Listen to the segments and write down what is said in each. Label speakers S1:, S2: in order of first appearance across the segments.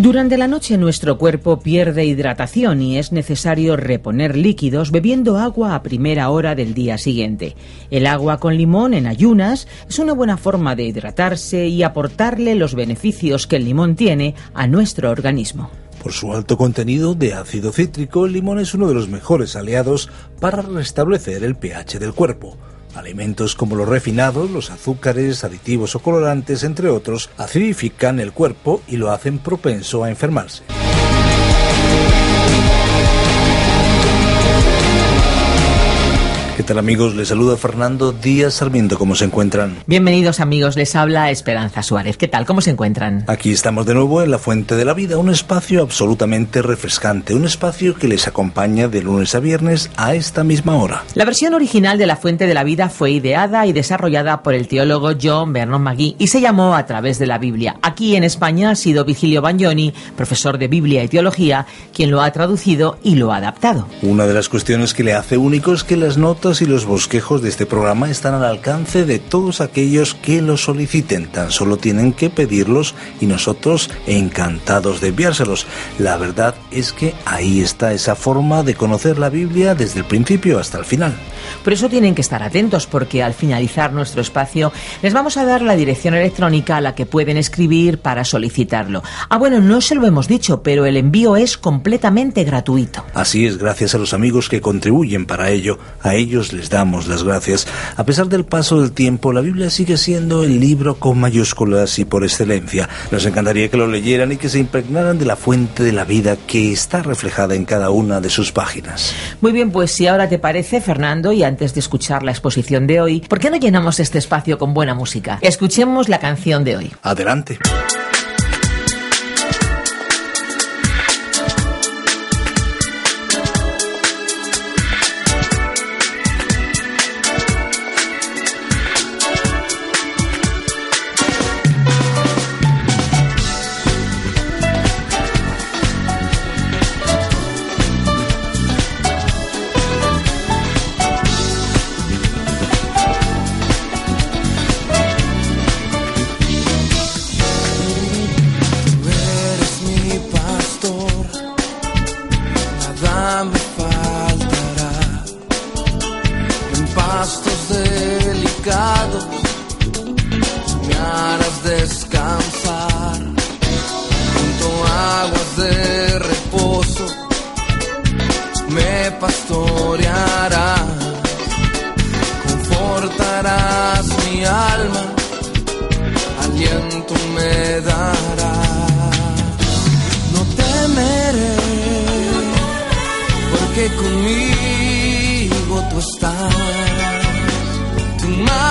S1: Durante la noche nuestro cuerpo pierde hidratación y es necesario reponer líquidos bebiendo agua a primera hora del día siguiente. El agua con limón en ayunas es una buena forma de hidratarse y aportarle los beneficios que el limón tiene a nuestro organismo.
S2: Por su alto contenido de ácido cítrico, el limón es uno de los mejores aliados para restablecer el pH del cuerpo. Alimentos como los refinados, los azúcares, aditivos o colorantes, entre otros, acidifican el cuerpo y lo hacen propenso a enfermarse. ¿Qué tal amigos? Les saluda Fernando Díaz Sarmiento. ¿Cómo se encuentran?
S1: Bienvenidos amigos, les habla Esperanza Suárez. ¿Qué tal? ¿Cómo se encuentran?
S2: Aquí estamos de nuevo en La Fuente de la Vida, un espacio absolutamente refrescante, un espacio que les acompaña de lunes a viernes a esta misma hora.
S1: La versión original de La Fuente de la Vida fue ideada y desarrollada por el teólogo John Vernon Magui y se llamó A través de la Biblia. Aquí en España ha sido Vigilio Bagnoni, profesor de Biblia y Teología, quien lo ha traducido y lo ha adaptado.
S2: Una de las cuestiones que le hace único es que las notas y los bosquejos de este programa están al alcance de todos aquellos que los soliciten. Tan solo tienen que pedirlos y nosotros encantados de enviárselos. La verdad es que ahí está esa forma de conocer la Biblia desde el principio hasta el final.
S1: Por eso tienen que estar atentos porque al finalizar nuestro espacio les vamos a dar la dirección electrónica a la que pueden escribir para solicitarlo. Ah, bueno, no se lo hemos dicho, pero el envío es completamente gratuito.
S2: Así es, gracias a los amigos que contribuyen para ello. A ellos les damos las gracias. A pesar del paso del tiempo, la Biblia sigue siendo el libro con mayúsculas y por excelencia. Nos encantaría que lo leyeran y que se impregnaran de la fuente de la vida que está reflejada en cada una de sus páginas.
S1: Muy bien, pues si ahora te parece, Fernando, y antes de escuchar la exposición de hoy, ¿por qué no llenamos este espacio con buena música? Escuchemos la canción de hoy.
S2: Adelante.
S3: Siempre me guiará.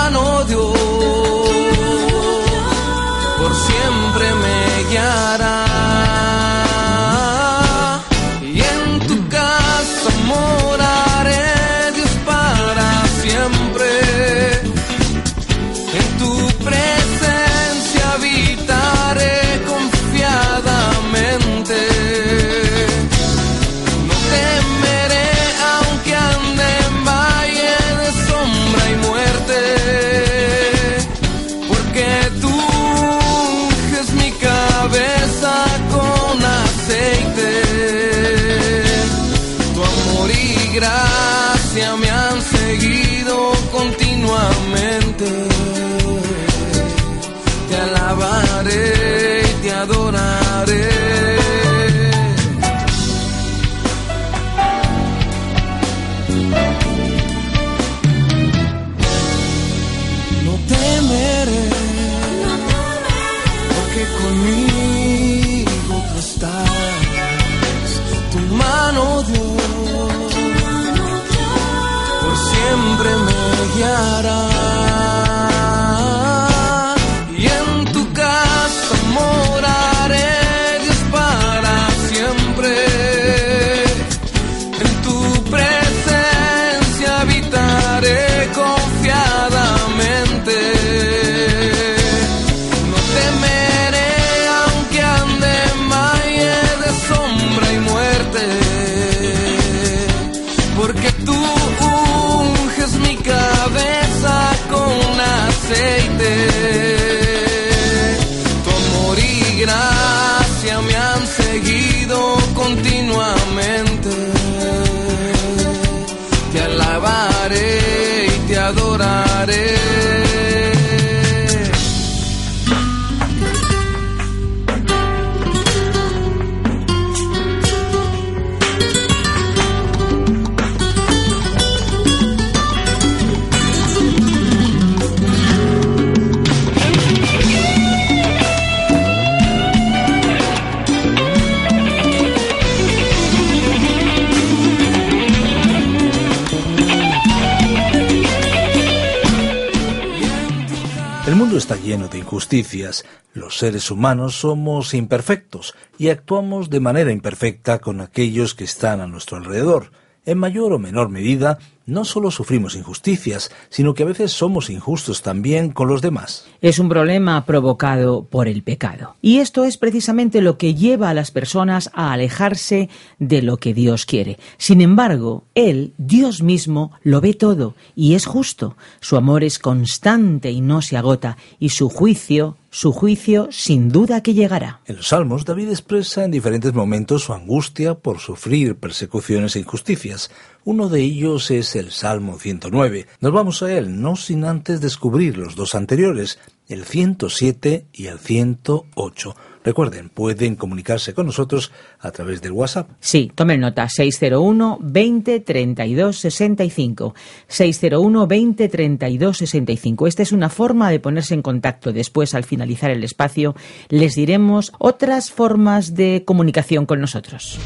S2: Los seres humanos somos imperfectos y actuamos de manera imperfecta con aquellos que están a nuestro alrededor. En mayor o menor medida, no solo sufrimos injusticias, sino que a veces somos injustos también con los demás.
S1: Es un problema provocado por el pecado. Y esto es precisamente lo que lleva a las personas a alejarse de lo que Dios quiere. Sin embargo, Él, Dios mismo, lo ve todo y es justo. Su amor es constante y no se agota, y su juicio su juicio sin duda que llegará.
S2: En los Salmos, David expresa en diferentes momentos su angustia por sufrir persecuciones e injusticias. Uno de ellos es el Salmo 109. Nos vamos a él, no sin antes descubrir los dos anteriores, el 107 y el 108. Recuerden, pueden comunicarse con nosotros a través del WhatsApp.
S1: Sí, tomen nota, 601 20 32 65. 601 20 32 65. Esta es una forma de ponerse en contacto. Después, al finalizar el espacio, les diremos otras formas de comunicación con nosotros.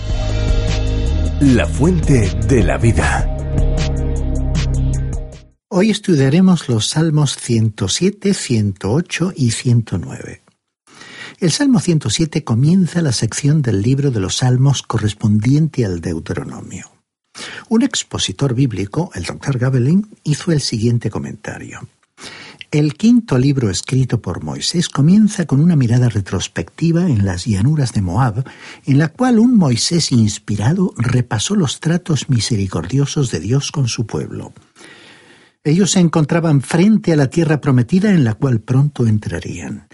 S4: La fuente de la vida.
S5: Hoy estudiaremos los Salmos 107, 108 y 109. El Salmo 107 comienza la sección del libro de los Salmos correspondiente al Deuteronomio. Un expositor bíblico, el Dr. Gabelin, hizo el siguiente comentario. El quinto libro escrito por Moisés comienza con una mirada retrospectiva en las llanuras de Moab, en la cual un Moisés inspirado repasó los tratos misericordiosos de Dios con su pueblo. Ellos se encontraban frente a la tierra prometida en la cual pronto entrarían.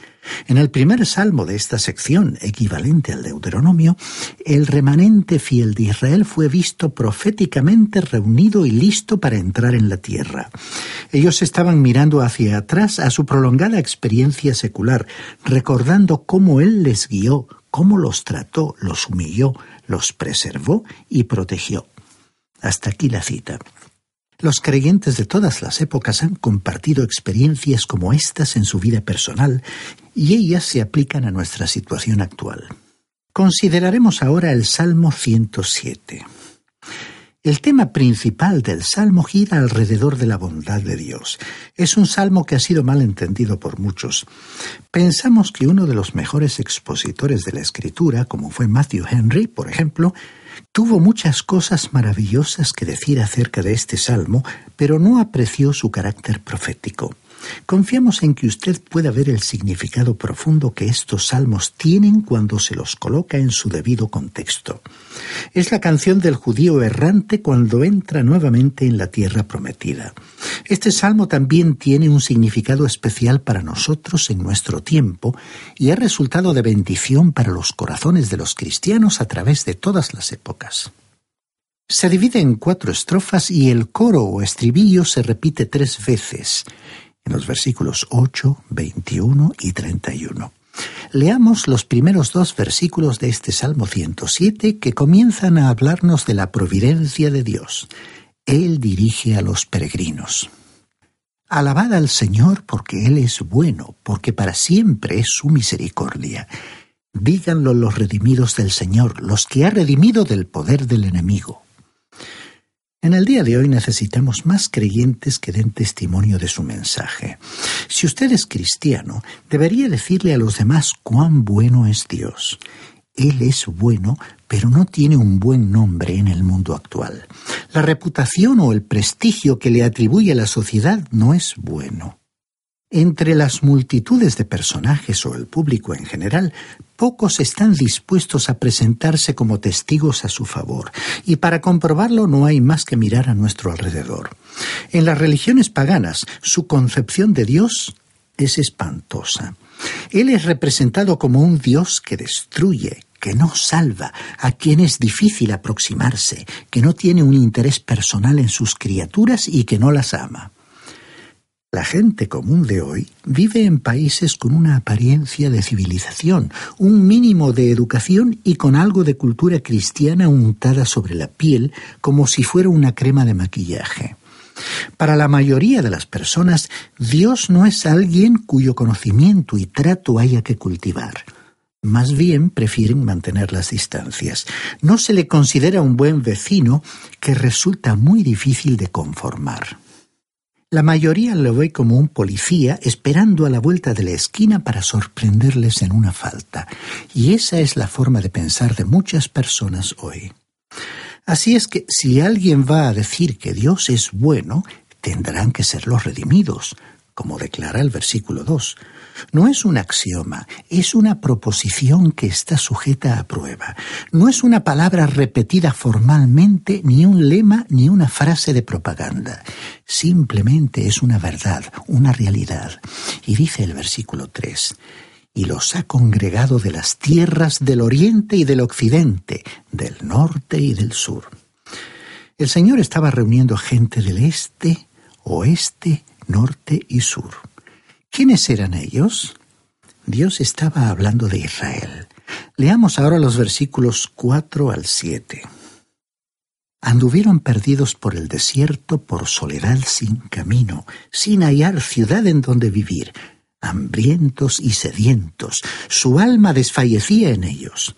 S5: En el primer salmo de esta sección, equivalente al Deuteronomio, el remanente fiel de Israel fue visto proféticamente reunido y listo para entrar en la tierra. Ellos estaban mirando hacia atrás a su prolongada experiencia secular, recordando cómo Él les guió, cómo los trató, los humilló, los preservó y protegió. Hasta aquí la cita. Los creyentes de todas las épocas han compartido experiencias como estas en su vida personal y ellas se aplican a nuestra situación actual. Consideraremos ahora el Salmo 107. El tema principal del salmo gira alrededor de la bondad de Dios. Es un salmo que ha sido mal entendido por muchos. Pensamos que uno de los mejores expositores de la escritura, como fue Matthew Henry, por ejemplo, tuvo muchas cosas maravillosas que decir acerca de este salmo, pero no apreció su carácter profético. Confiamos en que usted pueda ver el significado profundo que estos salmos tienen cuando se los coloca en su debido contexto. Es la canción del judío errante cuando entra nuevamente en la tierra prometida. Este salmo también tiene un significado especial para nosotros en nuestro tiempo y ha resultado de bendición para los corazones de los cristianos a través de todas las épocas. Se divide en cuatro estrofas y el coro o estribillo se repite tres veces en los versículos 8, 21 y 31. Leamos los primeros dos versículos de este Salmo 107 que comienzan a hablarnos de la providencia de Dios. Él dirige a los peregrinos. Alabad al Señor porque Él es bueno, porque para siempre es su misericordia. Díganlo los redimidos del Señor, los que ha redimido del poder del enemigo. En el día de hoy necesitamos más creyentes que den testimonio de su mensaje. Si usted es cristiano, debería decirle a los demás cuán bueno es Dios. Él es bueno, pero no tiene un buen nombre en el mundo actual. La reputación o el prestigio que le atribuye la sociedad no es bueno. Entre las multitudes de personajes o el público en general, pocos están dispuestos a presentarse como testigos a su favor, y para comprobarlo no hay más que mirar a nuestro alrededor. En las religiones paganas, su concepción de Dios es espantosa. Él es representado como un Dios que destruye, que no salva, a quien es difícil aproximarse, que no tiene un interés personal en sus criaturas y que no las ama. La gente común de hoy vive en países con una apariencia de civilización, un mínimo de educación y con algo de cultura cristiana untada sobre la piel como si fuera una crema de maquillaje. Para la mayoría de las personas, Dios no es alguien cuyo conocimiento y trato haya que cultivar. Más bien prefieren mantener las distancias. No se le considera un buen vecino que resulta muy difícil de conformar. La mayoría lo ve como un policía esperando a la vuelta de la esquina para sorprenderles en una falta. Y esa es la forma de pensar de muchas personas hoy. Así es que si alguien va a decir que Dios es bueno, tendrán que ser los redimidos, como declara el versículo 2. No es un axioma, es una proposición que está sujeta a prueba. No es una palabra repetida formalmente, ni un lema, ni una frase de propaganda. Simplemente es una verdad, una realidad. Y dice el versículo 3, y los ha congregado de las tierras del oriente y del occidente, del norte y del sur. El Señor estaba reuniendo gente del este, oeste, norte y sur. ¿Quiénes eran ellos? Dios estaba hablando de Israel. Leamos ahora los versículos 4 al 7. Anduvieron perdidos por el desierto, por soledad sin camino, sin hallar ciudad en donde vivir, hambrientos y sedientos, su alma desfallecía en ellos.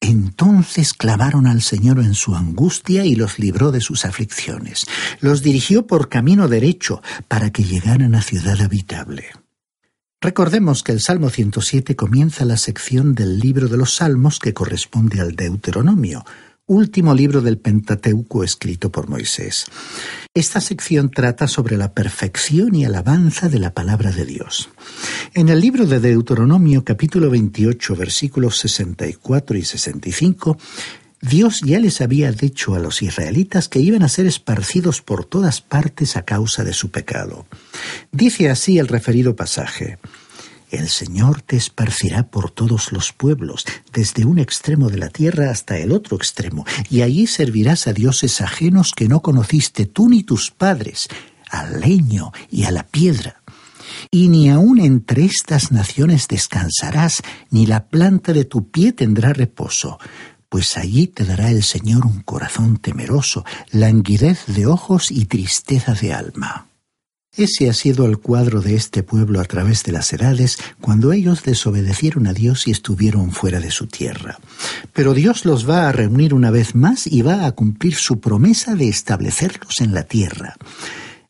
S5: Entonces clamaron al Señor en su angustia y los libró de sus aflicciones. Los dirigió por camino derecho para que llegaran a ciudad habitable. Recordemos que el Salmo 107 comienza la sección del libro de los Salmos que corresponde al Deuteronomio, último libro del Pentateuco escrito por Moisés. Esta sección trata sobre la perfección y alabanza de la palabra de Dios. En el libro de Deuteronomio capítulo 28 versículos 64 y 65, Dios ya les había dicho a los israelitas que iban a ser esparcidos por todas partes a causa de su pecado. Dice así el referido pasaje. El Señor te esparcirá por todos los pueblos, desde un extremo de la tierra hasta el otro extremo, y allí servirás a dioses ajenos que no conociste tú ni tus padres, al leño y a la piedra. Y ni aun entre estas naciones descansarás, ni la planta de tu pie tendrá reposo, pues allí te dará el Señor un corazón temeroso, languidez de ojos y tristeza de alma. Ese ha sido el cuadro de este pueblo a través de las edades cuando ellos desobedecieron a Dios y estuvieron fuera de su tierra. Pero Dios los va a reunir una vez más y va a cumplir su promesa de establecerlos en la tierra.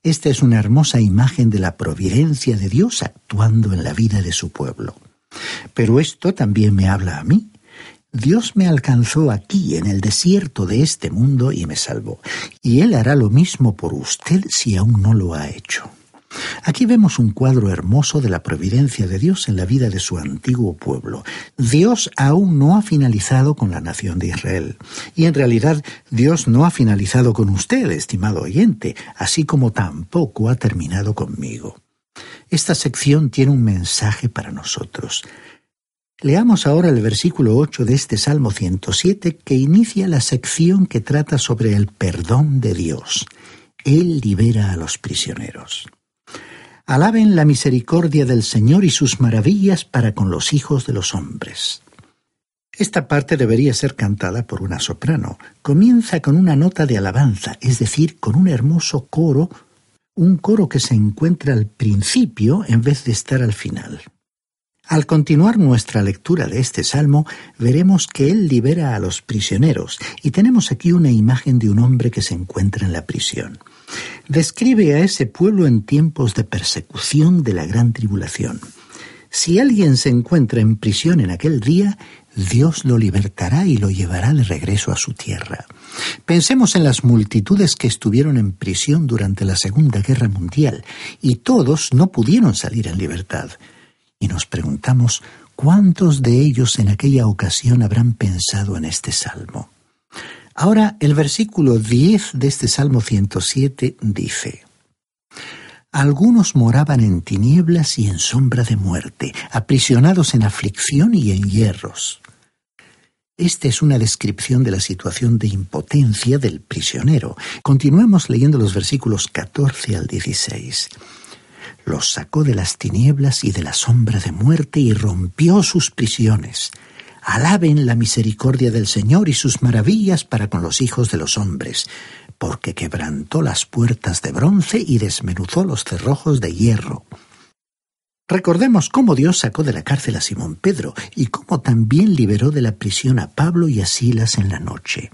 S5: Esta es una hermosa imagen de la providencia de Dios actuando en la vida de su pueblo. Pero esto también me habla a mí. Dios me alcanzó aquí en el desierto de este mundo y me salvó, y Él hará lo mismo por usted si aún no lo ha hecho. Aquí vemos un cuadro hermoso de la providencia de Dios en la vida de su antiguo pueblo. Dios aún no ha finalizado con la nación de Israel. Y en realidad Dios no ha finalizado con usted, estimado oyente, así como tampoco ha terminado conmigo. Esta sección tiene un mensaje para nosotros. Leamos ahora el versículo 8 de este Salmo 107 que inicia la sección que trata sobre el perdón de Dios. Él libera a los prisioneros. Alaben la misericordia del Señor y sus maravillas para con los hijos de los hombres. Esta parte debería ser cantada por una soprano. Comienza con una nota de alabanza, es decir, con un hermoso coro, un coro que se encuentra al principio en vez de estar al final. Al continuar nuestra lectura de este salmo, veremos que Él libera a los prisioneros, y tenemos aquí una imagen de un hombre que se encuentra en la prisión. Describe a ese pueblo en tiempos de persecución de la gran tribulación. Si alguien se encuentra en prisión en aquel día, Dios lo libertará y lo llevará de regreso a su tierra. Pensemos en las multitudes que estuvieron en prisión durante la Segunda Guerra Mundial, y todos no pudieron salir en libertad y nos preguntamos cuántos de ellos en aquella ocasión habrán pensado en este salmo. Ahora el versículo 10 de este Salmo 107 dice, Algunos moraban en tinieblas y en sombra de muerte, aprisionados en aflicción y en hierros. Esta es una descripción de la situación de impotencia del prisionero. Continuemos leyendo los versículos 14 al 16. Los sacó de las tinieblas y de la sombra de muerte y rompió sus prisiones. Alaben la misericordia del Señor y sus maravillas para con los hijos de los hombres, porque quebrantó las puertas de bronce y desmenuzó los cerrojos de hierro. Recordemos cómo Dios sacó de la cárcel a Simón Pedro y cómo también liberó de la prisión a Pablo y a Silas en la noche.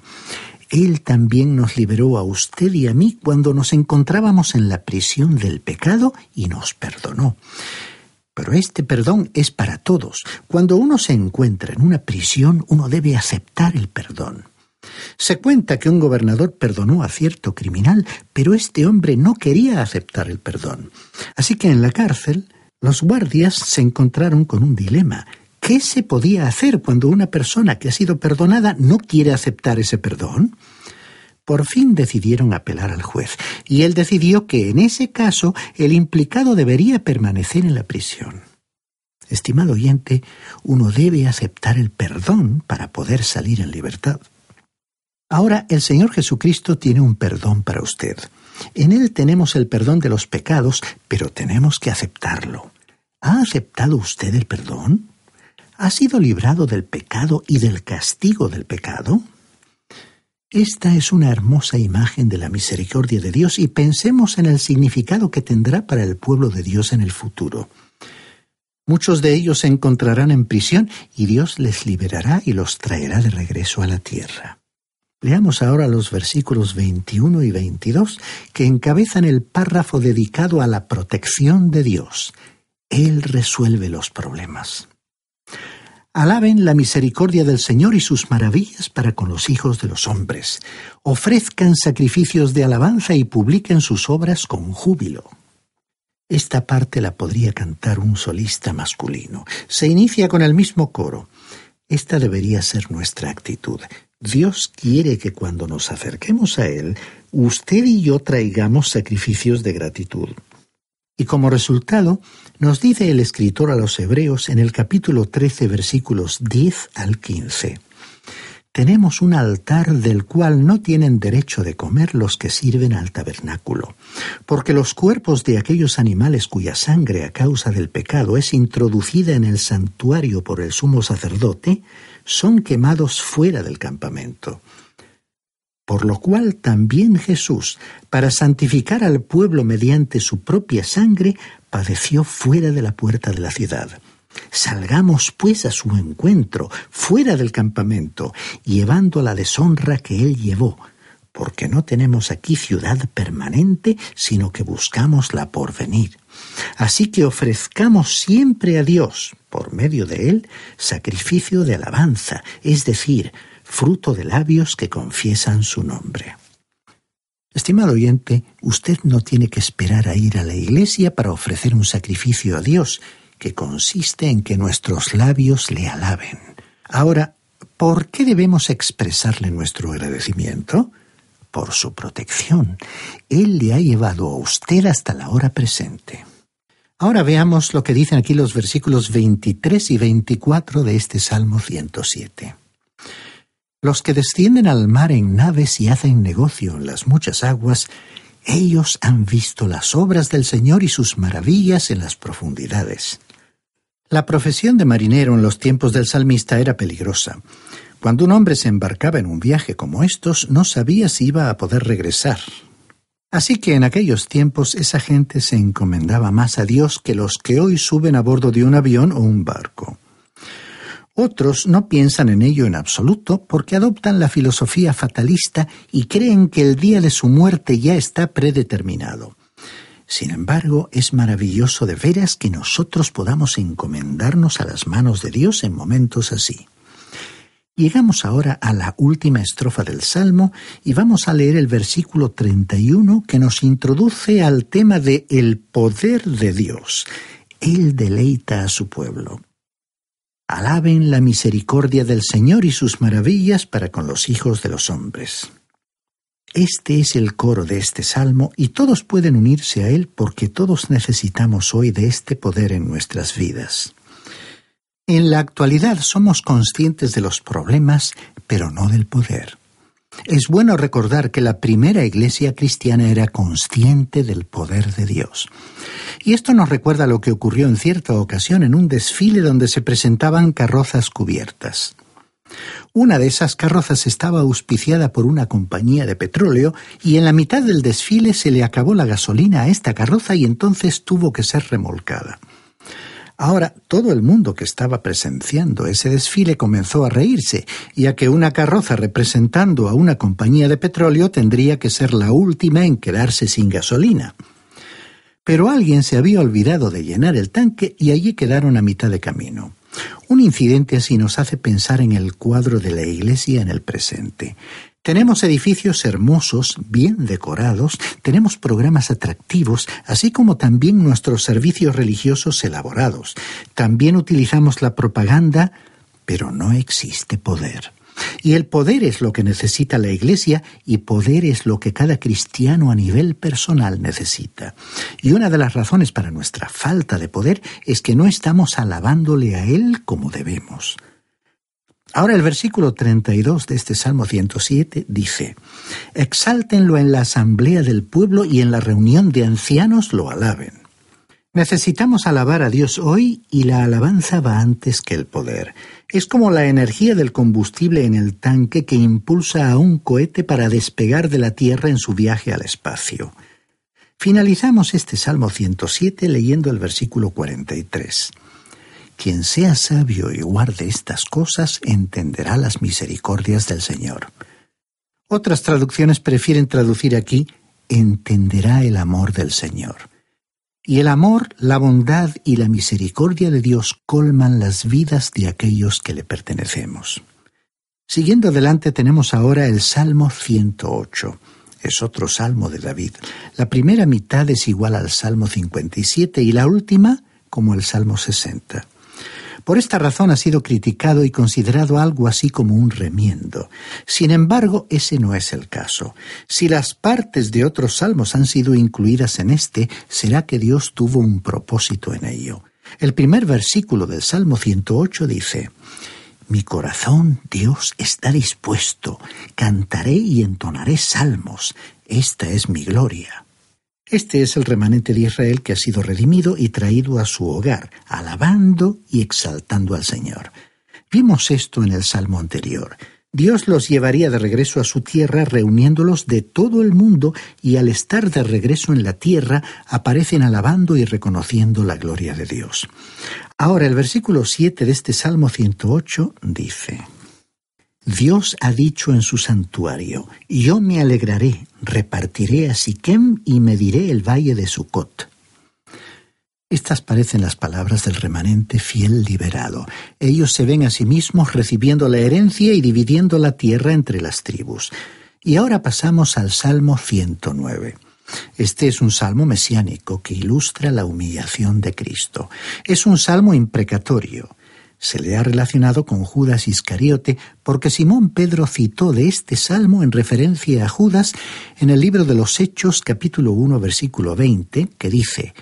S5: Él también nos liberó a usted y a mí cuando nos encontrábamos en la prisión del pecado y nos perdonó. Pero este perdón es para todos. Cuando uno se encuentra en una prisión, uno debe aceptar el perdón. Se cuenta que un gobernador perdonó a cierto criminal, pero este hombre no quería aceptar el perdón. Así que en la cárcel los guardias se encontraron con un dilema. ¿Qué se podía hacer cuando una persona que ha sido perdonada no quiere aceptar ese perdón? Por fin decidieron apelar al juez, y él decidió que en ese caso el implicado debería permanecer en la prisión. Estimado oyente, uno debe aceptar el perdón para poder salir en libertad. Ahora el Señor Jesucristo tiene un perdón para usted. En Él tenemos el perdón de los pecados, pero tenemos que aceptarlo. ¿Ha aceptado usted el perdón? ¿Ha sido librado del pecado y del castigo del pecado? Esta es una hermosa imagen de la misericordia de Dios y pensemos en el significado que tendrá para el pueblo de Dios en el futuro. Muchos de ellos se encontrarán en prisión y Dios les liberará y los traerá de regreso a la tierra. Leamos ahora los versículos 21 y 22 que encabezan el párrafo dedicado a la protección de Dios. Él resuelve los problemas. Alaben la misericordia del Señor y sus maravillas para con los hijos de los hombres. Ofrezcan sacrificios de alabanza y publiquen sus obras con júbilo. Esta parte la podría cantar un solista masculino. Se inicia con el mismo coro. Esta debería ser nuestra actitud. Dios quiere que cuando nos acerquemos a Él, usted y yo traigamos sacrificios de gratitud. Y como resultado, nos dice el escritor a los Hebreos en el capítulo 13 versículos 10 al 15. Tenemos un altar del cual no tienen derecho de comer los que sirven al tabernáculo, porque los cuerpos de aquellos animales cuya sangre a causa del pecado es introducida en el santuario por el sumo sacerdote, son quemados fuera del campamento. Por lo cual también Jesús, para santificar al pueblo mediante su propia sangre, padeció fuera de la puerta de la ciudad. Salgamos pues a su encuentro, fuera del campamento, llevando la deshonra que él llevó, porque no tenemos aquí ciudad permanente, sino que buscamos la porvenir. Así que ofrezcamos siempre a Dios, por medio de él, sacrificio de alabanza, es decir, fruto de labios que confiesan su nombre. Estimado oyente, usted no tiene que esperar a ir a la iglesia para ofrecer un sacrificio a Dios, que consiste en que nuestros labios le alaben. Ahora, ¿por qué debemos expresarle nuestro agradecimiento? Por su protección. Él le ha llevado a usted hasta la hora presente. Ahora veamos lo que dicen aquí los versículos 23 y 24 de este Salmo 107. Los que descienden al mar en naves y hacen negocio en las muchas aguas, ellos han visto las obras del Señor y sus maravillas en las profundidades. La profesión de marinero en los tiempos del salmista era peligrosa. Cuando un hombre se embarcaba en un viaje como estos, no sabía si iba a poder regresar. Así que en aquellos tiempos esa gente se encomendaba más a Dios que los que hoy suben a bordo de un avión o un barco. Otros no piensan en ello en absoluto porque adoptan la filosofía fatalista y creen que el día de su muerte ya está predeterminado. Sin embargo, es maravilloso de veras que nosotros podamos encomendarnos a las manos de Dios en momentos así. Llegamos ahora a la última estrofa del Salmo y vamos a leer el versículo 31 que nos introduce al tema de el poder de Dios. Él deleita a su pueblo. Alaben la misericordia del Señor y sus maravillas para con los hijos de los hombres. Este es el coro de este salmo y todos pueden unirse a él porque todos necesitamos hoy de este poder en nuestras vidas. En la actualidad somos conscientes de los problemas, pero no del poder. Es bueno recordar que la primera iglesia cristiana era consciente del poder de Dios. Y esto nos recuerda lo que ocurrió en cierta ocasión en un desfile donde se presentaban carrozas cubiertas. Una de esas carrozas estaba auspiciada por una compañía de petróleo y en la mitad del desfile se le acabó la gasolina a esta carroza y entonces tuvo que ser remolcada. Ahora todo el mundo que estaba presenciando ese desfile comenzó a reírse, ya que una carroza representando a una compañía de petróleo tendría que ser la última en quedarse sin gasolina. Pero alguien se había olvidado de llenar el tanque y allí quedaron a mitad de camino. Un incidente así nos hace pensar en el cuadro de la iglesia en el presente. Tenemos edificios hermosos, bien decorados, tenemos programas atractivos, así como también nuestros servicios religiosos elaborados. También utilizamos la propaganda, pero no existe poder. Y el poder es lo que necesita la Iglesia y poder es lo que cada cristiano a nivel personal necesita. Y una de las razones para nuestra falta de poder es que no estamos alabándole a Él como debemos. Ahora el versículo 32 de este Salmo 107 dice, Exáltenlo en la asamblea del pueblo y en la reunión de ancianos lo alaben. Necesitamos alabar a Dios hoy y la alabanza va antes que el poder. Es como la energía del combustible en el tanque que impulsa a un cohete para despegar de la Tierra en su viaje al espacio. Finalizamos este Salmo 107 leyendo el versículo 43. Quien sea sabio y guarde estas cosas entenderá las misericordias del Señor. Otras traducciones prefieren traducir aquí entenderá el amor del Señor. Y el amor, la bondad y la misericordia de Dios colman las vidas de aquellos que le pertenecemos. Siguiendo adelante tenemos ahora el Salmo 108. Es otro salmo de David. La primera mitad es igual al Salmo 57 y la última como el Salmo 60. Por esta razón ha sido criticado y considerado algo así como un remiendo. Sin embargo, ese no es el caso. Si las partes de otros salmos han sido incluidas en este, será que Dios tuvo un propósito en ello. El primer versículo del Salmo 108 dice, Mi corazón, Dios, está dispuesto, cantaré y entonaré salmos, esta es mi gloria. Este es el remanente de Israel que ha sido redimido y traído a su hogar, alabando y exaltando al Señor. Vimos esto en el Salmo anterior. Dios los llevaría de regreso a su tierra reuniéndolos de todo el mundo y al estar de regreso en la tierra aparecen alabando y reconociendo la gloria de Dios. Ahora el versículo 7 de este Salmo 108 dice, Dios ha dicho en su santuario, yo me alegraré, repartiré a Siquem y mediré el valle de Sucot. Estas parecen las palabras del remanente fiel liberado. Ellos se ven a sí mismos recibiendo la herencia y dividiendo la tierra entre las tribus. Y ahora pasamos al Salmo 109. Este es un salmo mesiánico que ilustra la humillación de Cristo. Es un salmo imprecatorio se le ha relacionado con Judas Iscariote porque Simón Pedro citó de este salmo en referencia a Judas en el libro de los Hechos capítulo 1 versículo 20 que dice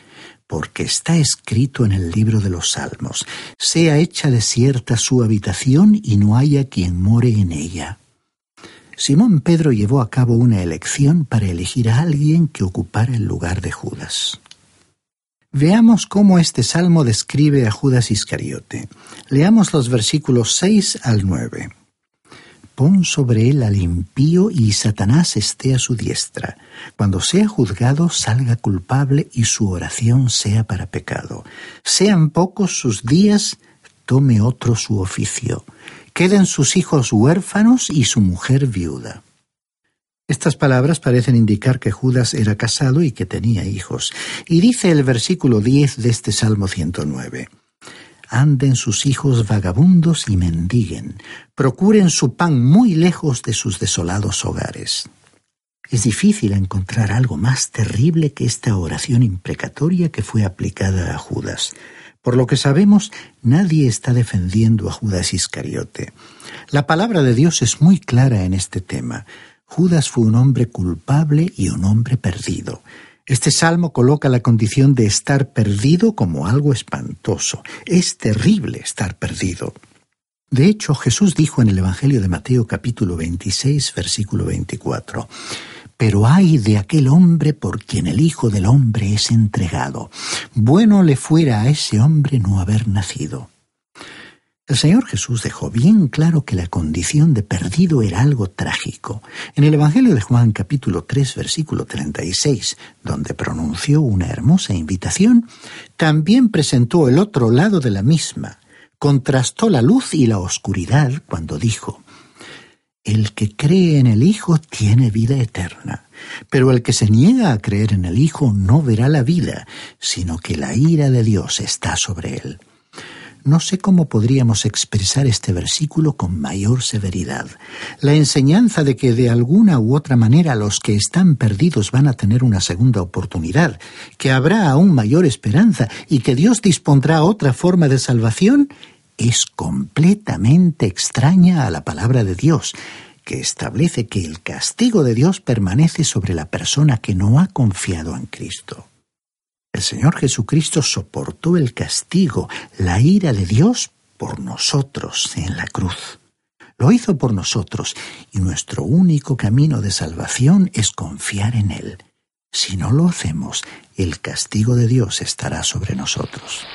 S5: porque está escrito en el libro de los Salmos, sea hecha desierta su habitación y no haya quien more en ella. Simón Pedro llevó a cabo una elección para elegir a alguien que ocupara el lugar de Judas. Veamos cómo este salmo describe a Judas Iscariote. Leamos los versículos 6 al 9. Pon sobre él al impío y Satanás esté a su diestra. Cuando sea juzgado, salga culpable y su oración sea para pecado. Sean pocos sus días, tome otro su oficio. Queden sus hijos huérfanos y su mujer viuda. Estas palabras parecen indicar que Judas era casado y que tenía hijos. Y dice el versículo 10 de este Salmo 109. Anden sus hijos vagabundos y mendiguen, procuren su pan muy lejos de sus desolados hogares. Es difícil encontrar algo más terrible que esta oración imprecatoria que fue aplicada a Judas. Por lo que sabemos, nadie está defendiendo a Judas Iscariote. La palabra de Dios es muy clara en este tema. Judas fue un hombre culpable y un hombre perdido. Este salmo coloca la condición de estar perdido como algo espantoso. Es terrible estar perdido. De hecho, Jesús dijo en el Evangelio de Mateo capítulo 26, versículo 24, Pero hay de aquel hombre por quien el Hijo del Hombre es entregado. Bueno le fuera a ese hombre no haber nacido. El Señor Jesús dejó bien claro que la condición de perdido era algo trágico. En el Evangelio de Juan capítulo 3 versículo 36, donde pronunció una hermosa invitación, también presentó el otro lado de la misma, contrastó la luz y la oscuridad cuando dijo, El que cree en el Hijo tiene vida eterna, pero el que se niega a creer en el Hijo no verá la vida, sino que la ira de Dios está sobre él. No sé cómo podríamos expresar este versículo con mayor severidad. La enseñanza de que de alguna u otra manera los que están perdidos van a tener una segunda oportunidad, que habrá aún mayor esperanza y que Dios dispondrá otra forma de salvación, es completamente extraña a la palabra de Dios, que establece que el castigo de Dios permanece sobre la persona que no ha confiado en Cristo. El Señor Jesucristo soportó el castigo, la ira de Dios por nosotros en la cruz. Lo hizo por nosotros y nuestro único camino de salvación es confiar en Él. Si no lo hacemos, el castigo de Dios estará sobre nosotros.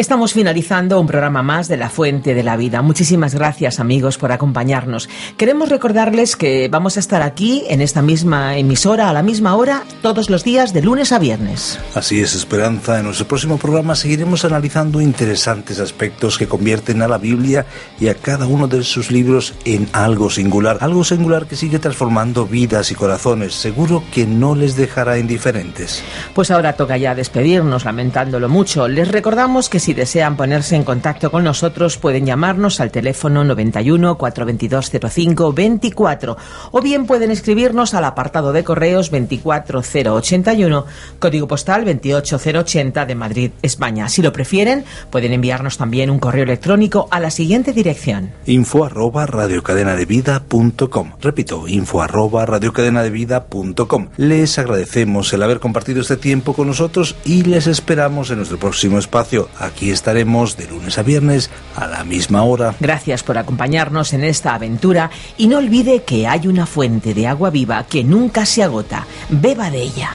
S1: Estamos finalizando un programa más de La Fuente de la Vida. Muchísimas gracias amigos por acompañarnos. Queremos recordarles que vamos a estar aquí en esta misma emisora a la misma hora todos los días de lunes a viernes.
S2: Así es, Esperanza. En nuestro próximo programa seguiremos analizando interesantes aspectos que convierten a la Biblia y a cada uno de sus libros en algo singular. Algo singular que sigue transformando vidas y corazones. Seguro que no les dejará indiferentes.
S1: Pues ahora toca ya despedirnos, lamentándolo mucho. Les recordamos que si si desean ponerse en contacto con nosotros pueden llamarnos al teléfono 91 422 05 24 o bien pueden escribirnos al apartado de correos 24081, código postal 28080 de Madrid, España. Si lo prefieren, pueden enviarnos también un correo electrónico a la siguiente dirección.
S2: info arroba radiocadenadevida.com Repito, info arroba radiocadenadevida.com Les agradecemos el haber compartido este tiempo con nosotros y les esperamos en nuestro próximo espacio aquí Aquí estaremos de lunes a viernes a la misma hora.
S1: Gracias por acompañarnos en esta aventura y no olvide que hay una fuente de agua viva que nunca se agota. Beba de ella.